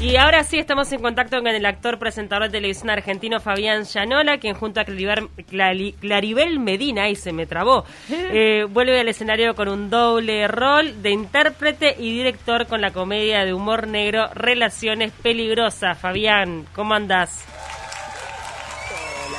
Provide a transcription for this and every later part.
Y ahora sí estamos en contacto con el actor presentador de televisión argentino Fabián Llanola, quien junto a Claribel, Claribel Medina, y se me trabó, eh, vuelve al escenario con un doble rol de intérprete y director con la comedia de humor negro Relaciones Peligrosas. Fabián, ¿cómo andás?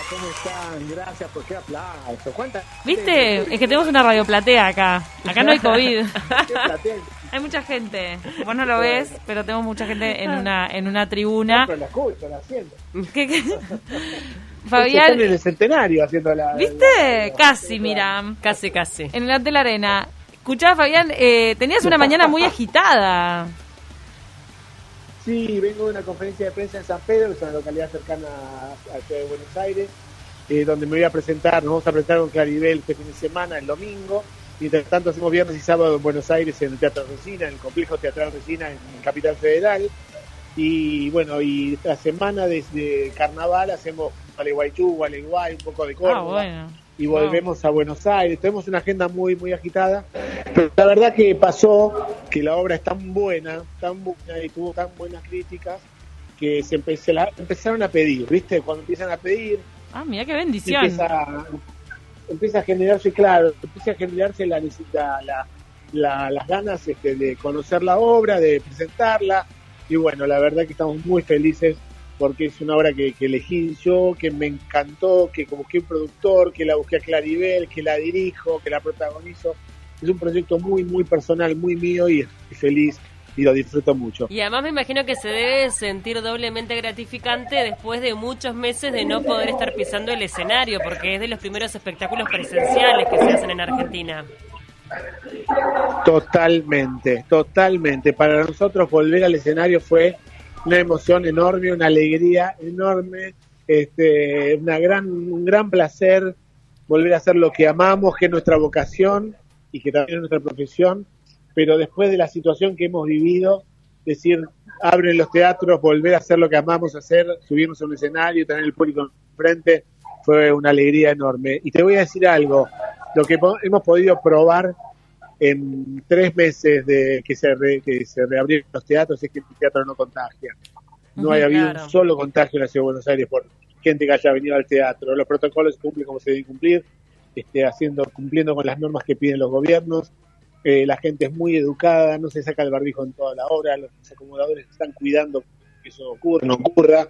¿Cómo están? Gracias por qué aplauso. ¿Cuántas? ¿Viste? Es que tenemos una radio platea acá. Acá no hay COVID. hay mucha gente. Vos no lo ves, pero tenemos mucha gente en una en una tribuna. No, pero la escucho, la siento. ¿Qué, qué? Fabián. Están en el centenario haciendo la. ¿Viste? casi, mira. Casi, casi. En el de la arena. Escuchá, Fabián, eh, tenías una mañana muy agitada. Sí, vengo de una conferencia de prensa en San Pedro, que es una localidad cercana a la ciudad de Buenos Aires, eh, donde me voy a presentar, nos vamos a presentar con Claribel este fin de semana, el domingo. Mientras tanto hacemos viernes y sábado en Buenos Aires en el Teatro Resina, en el Complejo Teatral Resina en Capital Federal. Y bueno, y la semana desde Carnaval hacemos Gualeguaychú, Gualeguay, un poco de Córdoba. Ah, bueno y volvemos a Buenos Aires. Tenemos una agenda muy, muy agitada, pero la verdad que pasó que la obra es tan buena, tan buena y tuvo tan buenas críticas que se, empezaron a pedir, ¿viste? Cuando empiezan a pedir... Ah, mira qué bendición. Empieza, a generarse, claro, empieza a generarse la, la, la, las ganas este, de conocer la obra, de presentarla, y bueno, la verdad que estamos muy felices porque es una obra que, elegí yo, que me encantó, que busqué un productor, que la busqué a Claribel, que la dirijo, que la protagonizo. Es un proyecto muy, muy personal, muy mío y feliz y lo disfruto mucho. Y además me imagino que se debe sentir doblemente gratificante después de muchos meses de no poder estar pisando el escenario, porque es de los primeros espectáculos presenciales que se hacen en Argentina. Totalmente, totalmente. Para nosotros volver al escenario fue una emoción enorme, una alegría enorme, este, una gran, un gran placer volver a hacer lo que amamos, que es nuestra vocación y que también es nuestra profesión, pero después de la situación que hemos vivido, decir, abren los teatros, volver a hacer lo que amamos hacer, subirnos a un escenario, tener el público enfrente, fue una alegría enorme. Y te voy a decir algo, lo que hemos podido probar en tres meses de que se, que se reabrieron los teatros es que el teatro no contagia. No hay habido un solo contagio en la Ciudad de Buenos Aires por gente que haya venido al teatro. Los protocolos se cumplen como se deben cumplir, este, haciendo, cumpliendo con las normas que piden los gobiernos. Eh, la gente es muy educada, no se saca el barbijo en toda la hora, los acomodadores están cuidando que eso ocurra, no ocurra.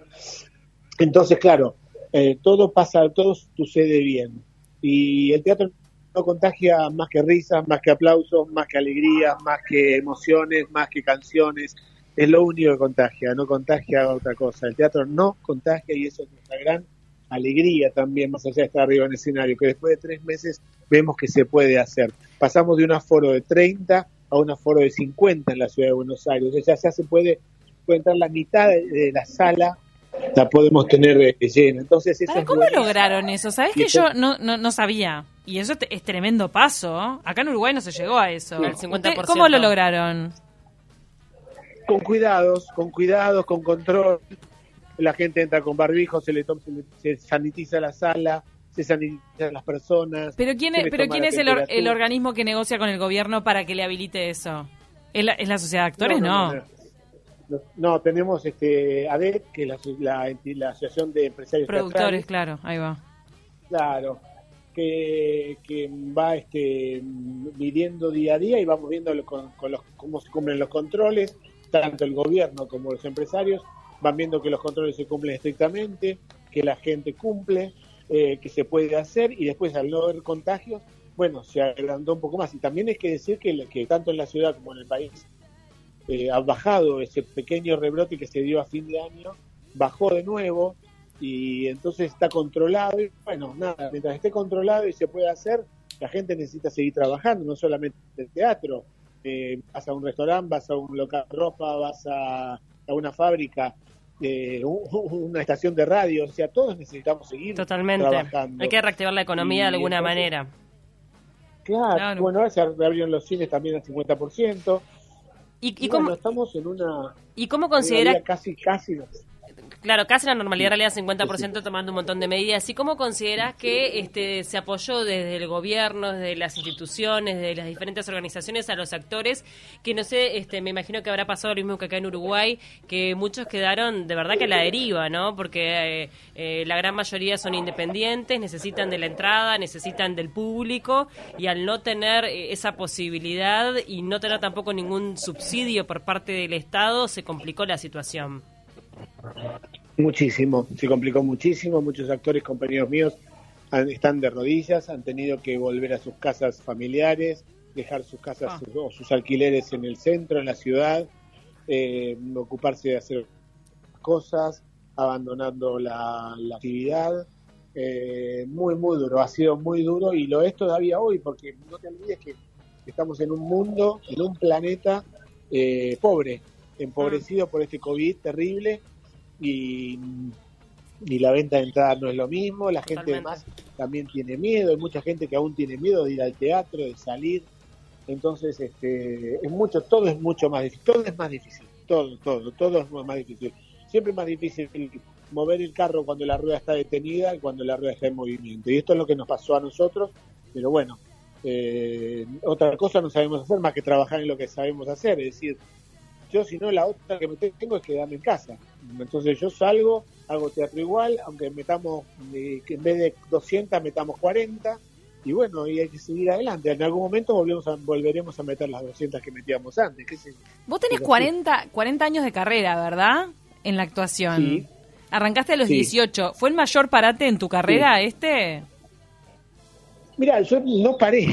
Entonces, claro, eh, todo pasa, todo sucede bien. Y el teatro no contagia más que risas, más que aplausos, más que alegrías, más que emociones, más que canciones. Es lo único que contagia, no contagia otra cosa. El teatro no contagia y eso es nuestra gran alegría también, más allá de estar arriba en el escenario, que después de tres meses vemos que se puede hacer. Pasamos de un aforo de 30 a un aforo de 50 en la ciudad de Buenos Aires. O sea, ya se puede, puede entrar la mitad de la sala la podemos tener eh, llena. Entonces, ¿Cómo lograron eso? ¿Sabes que yo no, no, no, sabía? Y eso es tremendo paso. Acá en Uruguay no se llegó a eso, ¿Cómo lo lograron? Con cuidados, con cuidados, con control. La gente entra con barbijo, se le, se, sanitiza la sala, se sanitizan las personas. ¿Pero quién es, pero quién es el, el, organismo que negocia con el gobierno para que le habilite eso? ¿Es la, ¿es la sociedad de actores? no. No, tenemos este ADET, que es la, la, Asociación de Empresarios Productores, claro, ahí va. Claro, que, que va este, midiendo día a día y vamos viendo con, los, cómo se cumplen los controles, tanto el gobierno como los empresarios van viendo que los controles se cumplen estrictamente, que la gente cumple, eh, que se puede hacer y después al no haber contagios, bueno, se agrandó un poco más. Y también hay que decir que, tanto en la ciudad como en el país eh, ha bajado ese pequeño rebrote que se dio a fin de año, bajó de nuevo y entonces está controlado y bueno, nada, mientras esté controlado y se puede hacer, la gente necesita seguir trabajando, no solamente el teatro, eh, vas a un restaurante, vas a un local de ropa, vas a una fábrica, eh, una estación de radio, o sea, todos necesitamos seguir Totalmente. trabajando. Hay que reactivar la economía de alguna manera. Claro, bueno, ahora se reabrieron los cines también al 50%. ¿Y, cómo, estamos en una... ¿Y cómo considera... casi, casi... Claro, casi la normalidad en realidad 50% tomando un montón de medidas. ¿Y cómo consideras que este, se apoyó desde el gobierno, desde las instituciones, de las diferentes organizaciones a los actores? Que no sé, este, me imagino que habrá pasado lo mismo que acá en Uruguay, que muchos quedaron de verdad que a la deriva, ¿no? Porque eh, eh, la gran mayoría son independientes, necesitan de la entrada, necesitan del público y al no tener eh, esa posibilidad y no tener tampoco ningún subsidio por parte del Estado, se complicó la situación. Muchísimo, se complicó muchísimo. Muchos actores, compañeros míos, están de rodillas, han tenido que volver a sus casas familiares, dejar sus casas ah. o sus alquileres en el centro, en la ciudad, eh, ocuparse de hacer cosas, abandonando la, actividad. Eh, muy, muy duro, ha sido muy duro y lo es todavía hoy, porque no te olvides que estamos en un mundo, en un planeta eh, pobre, empobrecido por este COVID terrible y, la venta de entradas no es lo mismo, la gente además también tiene miedo, hay mucha gente que aún tiene miedo de ir al teatro, de salir, entonces este, es mucho, todo es mucho más difícil, todo es más difícil, todo, todo, todo es más difícil. Siempre es más difícil mover el carro cuando la rueda está detenida y cuando la rueda está en movimiento. Y esto es lo que nos pasó a nosotros, pero bueno, eh, otra cosa no sabemos hacer más que trabajar en lo que sabemos hacer, es decir, yo, si no, la otra que me tengo es quedarme en casa. Entonces yo salgo, hago teatro igual, aunque metamos, eh, que en vez de 200 metamos 40, y bueno, y hay que seguir adelante. En algún momento volvemos a, volveremos a meter las 200 que metíamos antes. Vos tenés 40, 40 años de carrera, ¿verdad? En la actuación. Sí. Arrancaste a los 18. ¿Fue el mayor parate en tu carrera este? Mira, yo no paré.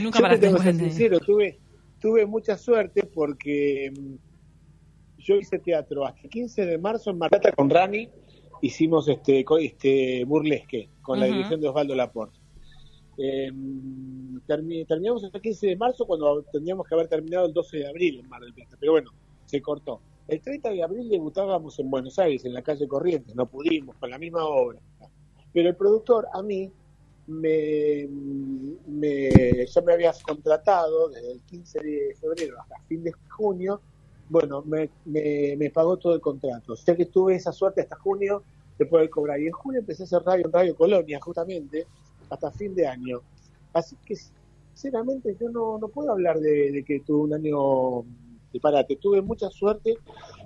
Nunca paraste. Te tengo que ser sincero, tuve, tuve mucha suerte porque mm, yo hice teatro hasta el 15 de marzo en Marata con Rani, hicimos este, este burlesque con la dirección de Osvaldo Laporte. Em, terminamos hasta el 15 de marzo cuando teníamos que haber terminado el 12 de abril en Mar del Plata, pero bueno, se cortó. El 30 de abril debutábamos en Buenos Aires, en la calle Corrientes, no pudimos, con la misma obra. Pero el productor, a mí, me, me, ya me habías contratado desde el 15 de febrero hasta fin de junio, bueno, me, me, pagó todo el contrato. O sea que tuve esa suerte hasta junio de poder cobrar. Y en junio empecé a hacer radio en Radio Colonia, justamente, hasta fin de año. Así que, sinceramente, yo no, no puedo hablar de, de que tuve un año disparate. Tuve mucha suerte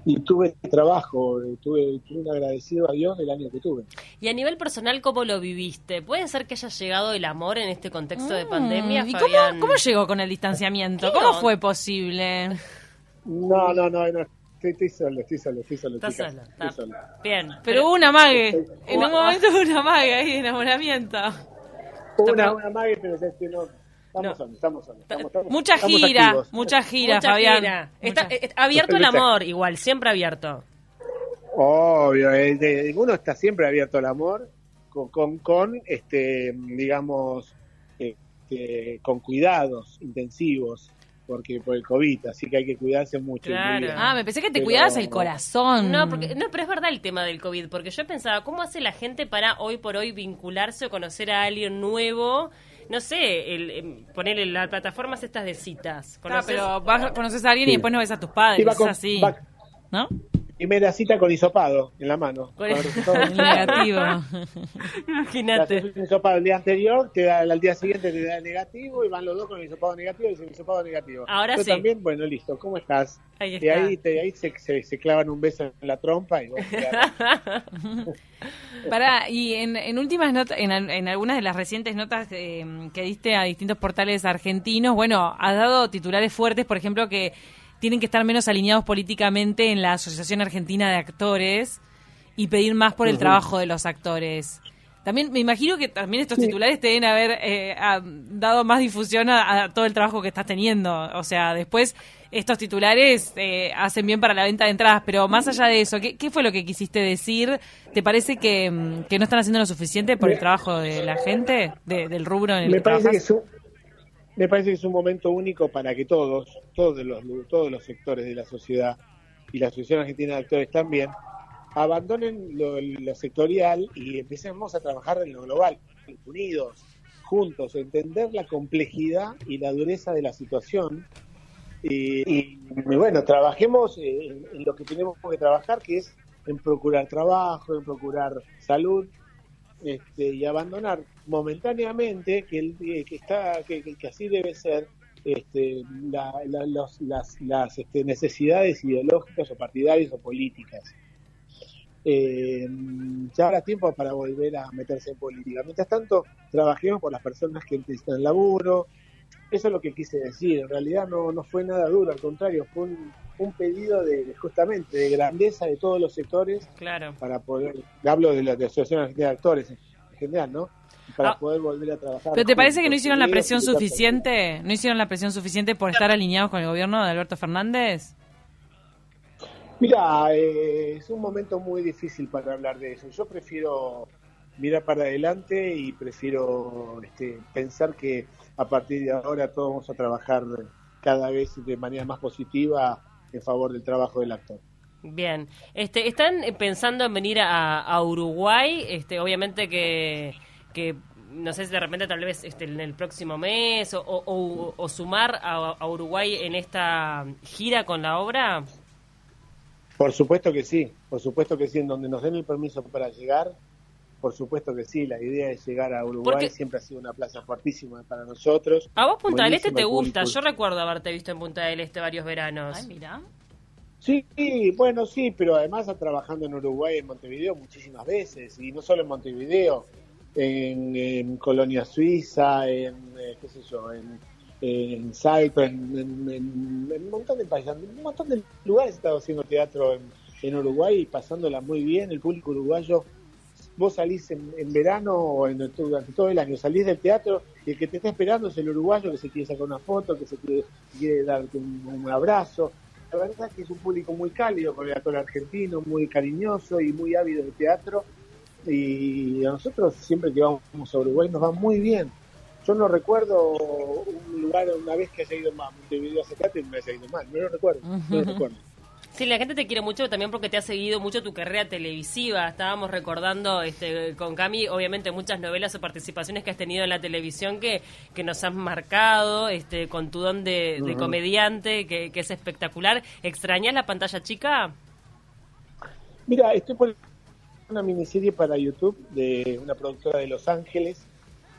y tuve trabajo, eh, tuve, un agradecido a Dios el año que tuve. Y a nivel personal, ¿cómo lo viviste? ¿Puede ser que haya llegado el amor en este contexto de mm, pandemia? ¿Y cómo, cómo, llegó con el distanciamiento? ¿Cómo fue posible? No, no, no, no. Estoy, solo, estoy solo, estoy solo. Estás solo, Bien. Pero hubo una mague. En un momento hubo una mague ahí de enamoramiento. Una, una mague, pero es que no Estamos solos, estamos mucha gira, mucha gira, Fabián. Está, eh, abierto el amor, igual, siempre abierto. Obvio, el, uno está siempre abierto al amor, con, con, con este, digamos, este, con cuidados intensivos, porque por el COVID, así que hay que cuidarse mucho. Ah, me pensé que te cuidabas el corazón. No, porque, no, pero es verdad el tema del COVID, porque yo pensaba, ¿cómo hace la gente para hoy por hoy vincularse o conocer a alguien nuevo? No sé, el, em, ponerle las plataformas estas de citas. Ah, pero vas, conoces a alguien y después no ves a tus padres, es así. ¿No? Primera cita con hisopado en la mano. Con negativo. Imagínate. un hisopado el día anterior, te da, al día siguiente te da el negativo y van los dos con el hisopado negativo y el hisopado negativo. Ahora Yo sí. también, bueno, listo, ¿cómo estás? Ahí está. Y ahí, te, ahí se, se, clavan un beso en la trompa y vos Para, y en, en últimas notas, en, en, algunas de las recientes notas eh, que diste a distintos portales argentinos, bueno, has dado titulares fuertes, por ejemplo, que tienen que estar menos alineados políticamente en la Asociación Argentina de Actores y pedir más por el trabajo de los actores. También me imagino que también estos titulares te deben haber eh, dado más difusión a, todo el trabajo que estás teniendo. O sea, después estos titulares eh, hacen bien para la venta de entradas, pero más allá de eso, ¿qué, fue lo que quisiste decir? ¿Te parece que, mm, no están haciendo lo suficiente por el trabajo de la gente, del rubro en el me parece que me parece que es un momento único para que todos, todos los, todos los sectores de la sociedad y la Asociación Argentina de Actores también, abandonen lo, sectorial y empecemos a trabajar en lo global, unidos, juntos, entender la complejidad y la dureza de la situación. Y, bueno, trabajemos en, lo que tenemos que trabajar, que es en procurar trabajo, en procurar salud este, y abandonar momentáneamente que, el, que está que, así debe ser este, las, las este, necesidades ideológicas o partidarias o políticas. Eh, ya habrá tiempo para volver a meterse en política. Mientras tanto, trabajemos por las personas que necesitan laburo. Eso es lo que quise decir. En realidad no, no fue nada duro, al contrario, fue un, un pedido de justamente de grandeza de todos los sectores claro. para poder, hablo de la de Asociación de Actores en general, ¿no? Para Ah. poder volver a trabajar. ¿Pero te parece que no hicieron la presión suficiente? ¿No hicieron la presión suficiente por estar alineados con el gobierno de Alberto Fernández? Mira, eh, es un momento muy difícil para hablar de eso. Yo prefiero mirar para adelante y prefiero este, pensar que a partir de ahora todos vamos a trabajar cada vez de manera más positiva en favor del trabajo del actor. Bien, este, ¿están eh, pensando en venir a, a Uruguay? Este, obviamente que, que, no sé si de repente tal vez este, en el próximo mes o, o- o- o sumar a, a Uruguay en esta gira con la obra. Por supuesto que sí, por supuesto que sí, en donde nos den el permiso para llegar, por supuesto que sí, la idea es llegar a Uruguay, Porque- siempre ha sido una plaza fuertísima para nosotros. A vos Punta del Este te gusta, yo recuerdo haberte visto en Punta del Este varios veranos. Ay, mira. Sí, bueno, sí, pero además ha trabajando en Uruguay, en Montevideo, muchísimas veces, y no solo en Montevideo, en, en Colonia Suiza, en, eh, qué sé yo, en, en Salto, en, en- en- en un montón de países, en un montón de lugares he estado haciendo teatro en, en Uruguay y pasándola muy bien, el público uruguayo, vos salís en, en verano o en, durante todo el año, salís del teatro y el que te está esperando es el uruguayo que se quiere sacar una foto, que se quiere, quiere darte un, un abrazo. La verdad que es un público muy cálido con el actor argentino, muy cariñoso y muy ávido de teatro. Y a nosotros siempre que vamos a Uruguay nos va muy bien. Yo no recuerdo un lugar una vez que haya ido mal, Montevideo hace teatro y me haya ido mal, no lo recuerdo, no lo recuerdo. Sí, la gente te quiere mucho también porque te ha seguido mucho tu carrera televisiva. Estábamos recordando este, con Cami, obviamente, muchas novelas o participaciones que has tenido en la televisión que, que nos han marcado, este, con tu don de, comediante, que, que es espectacular. ¿Extrañas la pantalla chica? Mira, estoy por una miniserie para YouTube de una productora de Los Ángeles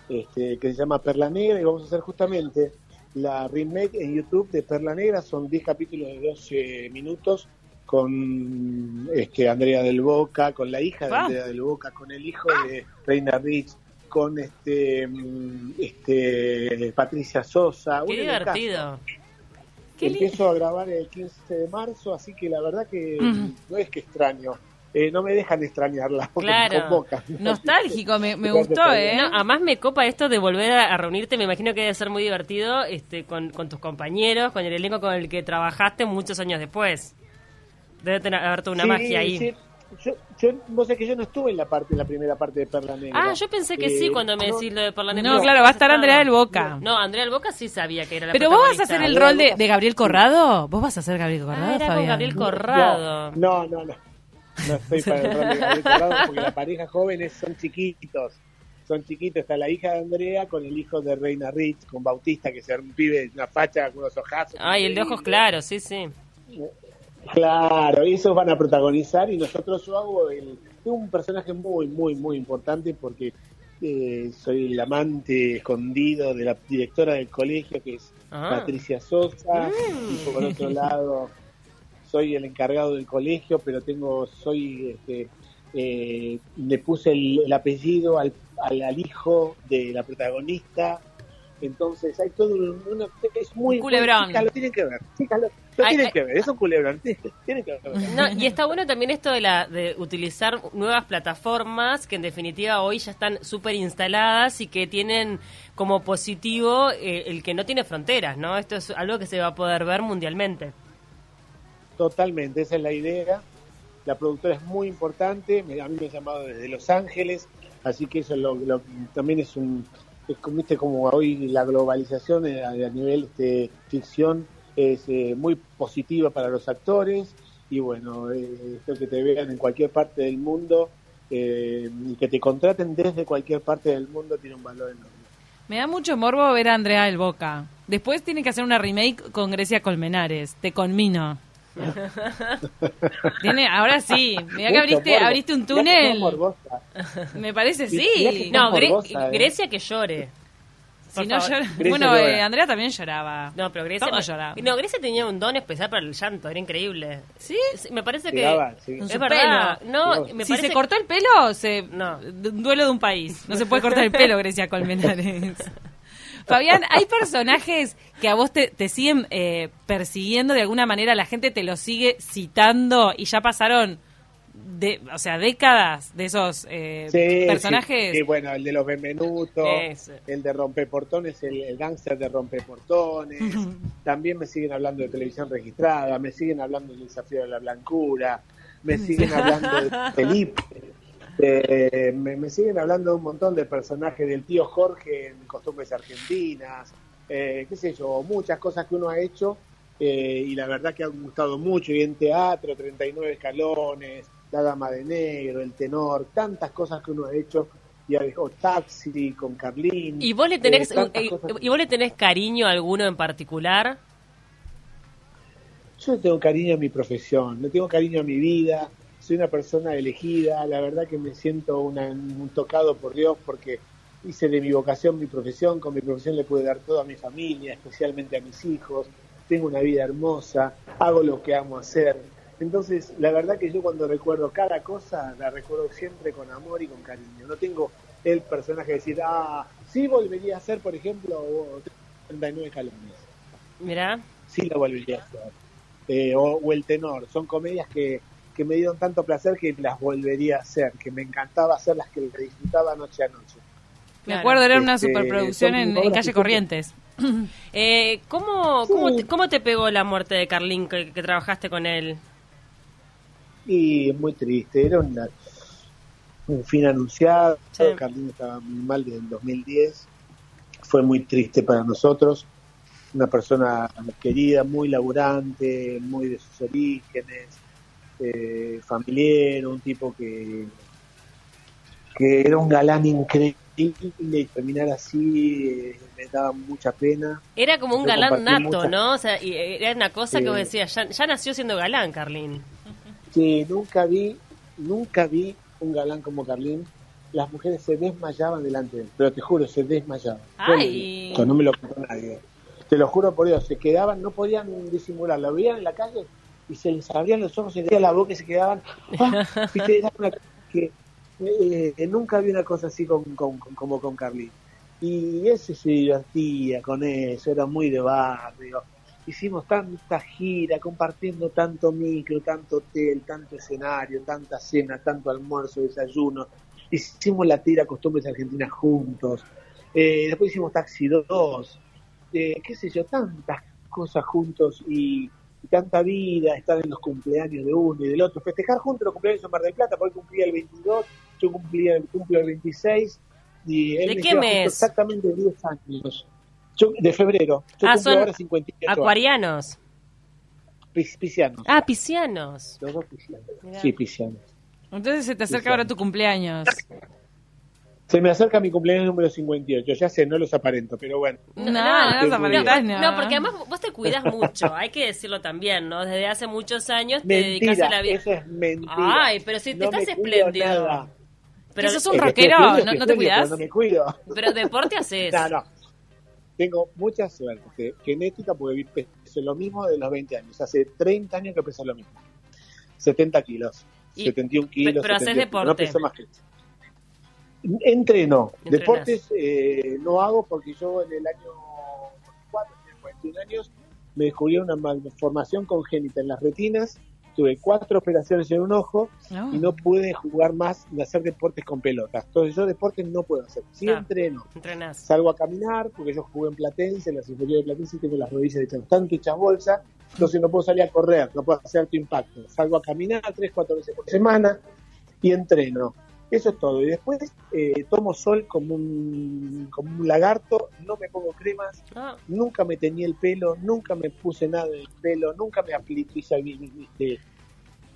este, que se llama Perla Negra y vamos a hacer justamente la remake en YouTube de Perla Negra. Son 10 capítulos de 12 minutos con este, Andrea del Boca, con la hija de Ah. Andrea del Boca, con el hijo de Reina Rich, con este, mm, este Patricia Sosa. Qué divertido. Qué Empiezo a grabar el 15 de marzo, así que la verdad que no es que extraño. Eh, no me dejan extrañarla porque Claro. me convocan. Nostálgico, me, gustó. ¿eh? No, además me copa esto de volver a, reunirte, me imagino que debe ser muy divertido este, con, con tus compañeros, con el elenco con el que trabajaste muchos años después. Debe tener, haber toda una Sí, magia ahí. sí. Yo, yo, vos sabés que yo no estuve en la parte, en la primera parte de Perla Negra. Ah, yo pensé que Eh, sí cuando me no, decís lo de Perla Negra. No, claro, va a estar Andrea del Boca. No, Andrea del Boca sí sabía que era la Pero vos vas a hacer el rol de, Gabriel Corrado. ¿Vos vas a ser Gabriel Corrado, Ah, era con? Gabriel Corrado. No, no, no. No estoy para el rol de Gabriel Corrado porque la pareja jóvenes son chiquitos. Son chiquitos. Está la hija de Andrea con el hijo de Reina Rich, con Bautista, que se un pibe, una facha con unos ojazos. Ay, el de ojos claros, sí, sí. Claro, y esos van a protagonizar y nosotros yo hago el, tengo un personaje muy, muy, muy importante porque eh, soy el amante escondido de la directora del colegio que es Ah. Patricia Sosa y por otro lado soy el encargado del colegio pero tengo, soy, este, eh, le puse el, el apellido al, al, al hijo de la protagonista entonces hay todo un, una, es muy culebrón. chicas, lo tienen que ver chicas, lo, lo Ay, tienen ay. que ver es un culebrón tienen que ver No, y está bueno también esto de, la, de utilizar nuevas plataformas que en definitiva hoy ya están súper instaladas y que tienen como positivo eh, el que no tiene fronteras, ¿no? Esto es algo que se va a poder ver mundialmente. Totalmente, esa es la idea. La productora es muy importante, a mí me han llamado desde Los Ángeles, así que eso lo, lo- también es un, es como, viste, como hoy la globalización eh, a, nivel este, ficción es eh, muy positiva para los actores y bueno, eh, que te vean en cualquier parte del mundo eh, y que te contraten desde cualquier parte del mundo tiene un valor enorme. Me da mucho morbo ver a Andrea del Boca. Después tiene que hacer una remake con Grecia Colmenares. Te conmino. Tiene, ahora sí, mira que abriste, abriste un túnel. Me parece sí. No, Gre- eh. Grecia que llore. Si no llora- Bueno, eh, Andrea también lloraba. No, pero Grecia. Todos lloraban. No, Grecia tenía un don especial para el llanto, era increíble. ¿Sí? Me parece que. Llegaba, sí. Es su verdad. pelo. No, me si parece se cortó el pelo, se No. duelo de un país. No se puede cortar el pelo, Grecia Colmenares. Fabián, hay personajes que a vos te, te siguen eh, persiguiendo de alguna manera, la gente te los sigue citando y ya pasaron, de, o sea, décadas de esos eh, Sí, personajes. Sí, sí, bueno, el de los Benvenutos, el de Rompeportones, el, el gángster de Rompeportones. También me siguen hablando de televisión registrada, me siguen hablando del desafío de la blancura, me siguen hablando de Felipe, eh, me, me siguen hablando de un montón de personajes del tío Jorge en Costumbres Argentinas, eh, qué sé yo, muchas cosas que uno ha hecho eh, y la verdad que han gustado mucho. Y en teatro, 39 escalones, La Dama de Negro, El Tenor, tantas cosas que uno ha hecho. Y dejado Taxi con Carlín. ¿Y vos le tenés, eh. ¿y vos le tenés cariño a alguno en particular? Yo le tengo cariño a mi profesión, le tengo cariño a mi vida, soy una persona elegida, la verdad que me siento una- un tocado por Dios porque hice de mi vocación mi profesión, con mi profesión le pude dar todo a mi familia, especialmente a mis hijos, tengo una vida hermosa, hago lo que amo hacer. Entonces, la verdad que yo cuando recuerdo cada cosa, la recuerdo siempre con amor y con cariño. No tengo el personaje de decir, ah, sí volvería a ser, por ejemplo, 39 escalones Mirá. sí la volvería a hacer. Eh, o, o El Tenor, son comedias que, que me dieron tanto placer que las volvería a hacer, que me encantaba hacerlas, que las disfrutaba noche a noche. Me acuerdo, era una Este, superproducción en, Calle Corrientes. Eh, ¿cómo, te, ¿Cómo te pegó la muerte de Carlín que, que trabajaste con él? Y muy triste, era una- un fin anunciado, Sí. Carlín estaba muy mal desde el 2010, fue muy triste para nosotros, una persona querida, muy laburante, muy de sus orígenes, eh, familiar, un tipo que, que era un galán increíble y terminar así eh, me daba mucha pena. Era como un Yo galán nato, muchas- ¿no? O sea, y eh, era una cosa Sí. que vos decías, ya, ya nació siendo galán, Carlín. que nunca vi, nunca vi un galán como Carlín. Las mujeres se desmayaban delante de él, pero te juro, se desmayaban. Ay. no me lo contó nadie. Te lo juro por Dios, se quedaban, no podían disimular, lo veían en la calle y se les abrían los ojos, se les abría la boca y se quedaban. ¡ah! Viste, era una cosa que eh, nunca vi una cosa así con, con- con- como con Carlín. Y ese se divertía con eso, era muy de barrio. Hicimos tanta gira, compartiendo tanto micro, tanto hotel, tanto escenario, tanta cena, tanto almuerzo, desayuno. Hicimos la tira Costumbres Argentinas juntos. Eh, después hicimos Taxi 2. Eh, qué sé yo, tantas cosas juntos y, y tanta vida, estar en los cumpleaños de uno y del otro, festejar juntos los cumpleaños en Mar del Plata, porque él cumplía el 22, yo cumplía el, cumplo el 26 y él ¿De me qué mes? exactamente 10 años. Yo, de febrero. Yo Ah, son ahora 58 años. Acuarianos. Pis- Piscianos. Ah, piscianos. Los dos piscianos. Mirá. Sí, piscianos. Entonces se te acerca ahora tu cumpleaños. Se me acerca mi cumpleaños número 58. Ya sé, no los aparento, pero bueno. No, no, no, no, no, aparentás, no, porque además vos te cuidas mucho, hay que decirlo también, ¿no? Desde hace muchos años te dedicas a la vida. eso es mentira. Ay, pero si te No me estás cuido espléndido. nada. Pero, ¿Que sos un Es rockero? ¿No, te cuidas? pero No me cuido. pero deporte haces. No, no. Tengo mucha suerte genética porque peso lo mismo de los 20 años. Hace 30 años que peso lo mismo. 70 kilos. Y- 71 kilos. pero haces 72 kilos. No deporte. peso más que eso. Entreno. Deportes eh, no hago porque yo en el año 4, 41 años, me descubrí una malformación congénita en las retinas. Tuve cuatro operaciones en un ojo y no pude jugar más ni hacer deportes con pelotas. Entonces yo deportes no puedo hacer. Sí Ah. entreno. Entrenás. Salgo a caminar porque yo jugué en Platense, en las inferiores de Platense y tengo las rodillas hechas tanto hechas bolsa, entonces no puedo salir a correr, no puedo hacer alto impacto. Salgo a caminar tres, cuatro veces por semana y entreno. Eso es todo. Y después eh, tomo sol como un, como un lagarto, no me pongo cremas, Ah, nunca me teñí el pelo, nunca me puse nada en el pelo, nunca me apliqué este,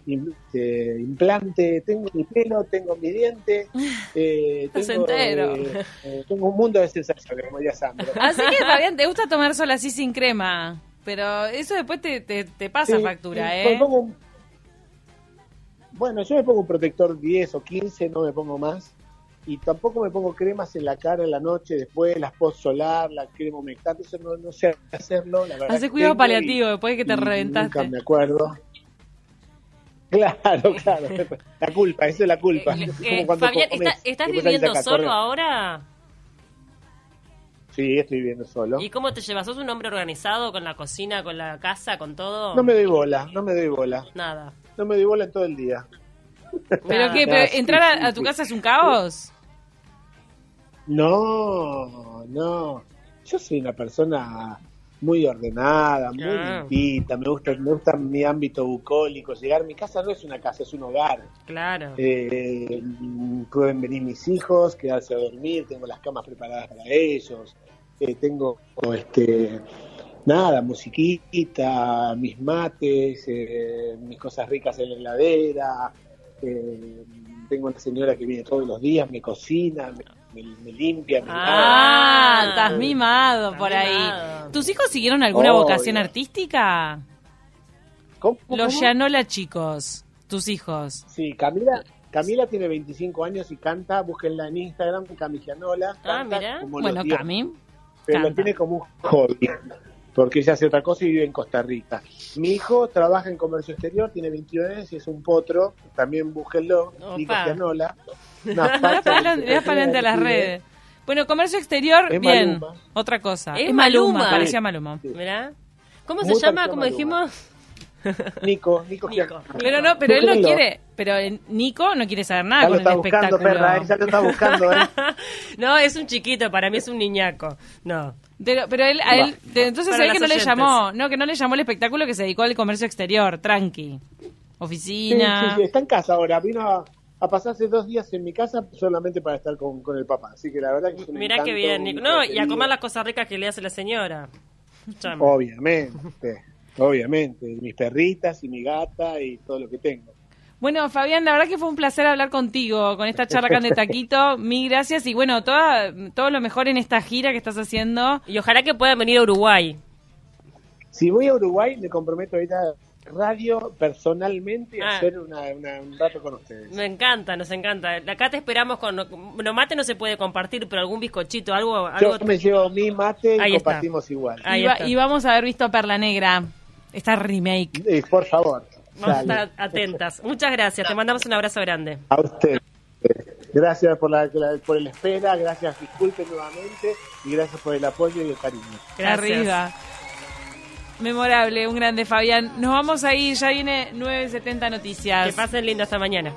este, implante, tengo mi pelo, tengo mi diente, eh, tengo, entero. eh, eh, tengo un mundo de sensaciones, como diría Sandro. Así que, Fabián, ¿te gusta tomar sol así sin crema? Pero eso después te, te, te pasa factura, ¿eh? me pongo un- Bueno, yo me pongo un protector 10 o 15, no me pongo más. Y tampoco me pongo cremas en la cara en la noche, después la post solar, la crema humectante, eso no, no sé hacerlo. La verdad Hace cuidado paliativo y- después de que te reventaste. Nunca me acuerdo. Claro, claro. La culpa, eso es la culpa. Eh, eh, Fabián, ¿está- ¿estás viviendo solo ahora? Sí, estoy viviendo solo. ¿Y cómo te llevas? ¿Sos un hombre organizado con la cocina, con la casa, con todo? No me doy bola, no me doy bola. Nada. No me bola en todo el día. ¿Pero qué? ¿Pero Ah, sí, ¿Entrar a, tu casa es un caos? No, no. Yo soy una persona muy ordenada, muy Ah. limpita, me gusta, me gusta mi ámbito bucólico. Llegar a mi casa no es una casa, es un hogar. Claro. Eh, pueden venir mis hijos, quedarse a dormir, tengo las camas preparadas para ellos, eh, tengo este nada, musiquita, mis mates, eh, mis cosas ricas en la heladera, eh, tengo una señora que viene todos los días, me cocina, me, me- me limpia, me Ah, Ah, estás mimado estás por mimado. ahí. ¿Tus hijos siguieron alguna Obvio. vocación artística? ¿Cómo, Los? Llanola chicos, tus hijos. Sí, Camila, Camila tiene 25 años y canta, búsquenla en Instagram, Cami Gianola, Ah, mirá. como Bueno. Cami. pero lo Canta. tiene como un hobby, porque ella hace otra cosa y vive en Costa Rica. Mi hijo trabaja en comercio exterior, tiene 21 años y es un potro, también búsquenlo, Opa. Nico Gianola. Una Le das para a las redes. Bueno, comercio exterior, Es bien. Maluma. Otra cosa. Es Es Maluma, Maluma. parecía Maluma. Sí. ¿Cómo Muy se llama? parecido a ¿Cómo Maluma. dijimos? Nico, Nico, Nico. Pero no, pero él no quiere. Pero Nico no quiere saber nada Ya lo con el buscando, espectáculo. perra, eh, ya lo está buscando, ¿eh? no, es un chiquito, para mí es un niñaco. No. Pero, pero él, a él, de- entonces ve que no le llamó, no, que no le llamó el espectáculo que se dedicó al comercio exterior, tranqui. Oficina. sí, sí, está en casa ahora. Vino a, a pasarse dos días en mi casa solamente para estar con, con el papá. Así que la verdad que es un Mirá qué encanto, bien. un Nico. No, y a comer las cosas ricas que le hace la señora. Chamo. Obviamente, obviamente. Mis perritas y mi gata y todo lo que tengo. Bueno, Fabián, la verdad que fue un placer hablar contigo con esta charla acá de Taquito. Mil gracias y bueno, toda, todo lo mejor en esta gira que estás haciendo. Y ojalá que puedan venir a Uruguay. Si voy a Uruguay, me comprometo a ir a radio personalmente y a Ah. hacer una, una- un rato con ustedes. Me encanta, nos encanta. Acá te esperamos con... Bueno, mate no se puede compartir, pero algún bizcochito, algo... algo Yo me llevo mi mate y Ahí está. compartimos igual. Ahí y, va- está. y vamos a haber visto Perla Negra, esta remake. Eh, por favor. Vamos a estar atentas. Muchas gracias, te mandamos un abrazo grande. A usted. Gracias por la, la- por la espera, gracias, disculpen nuevamente y gracias por el apoyo y el cariño. Gracias. Arriba. Memorable, un grande Fabián. Nos vamos a ir, ya viene 9.70 Noticias. Que pasen lindo hasta mañana.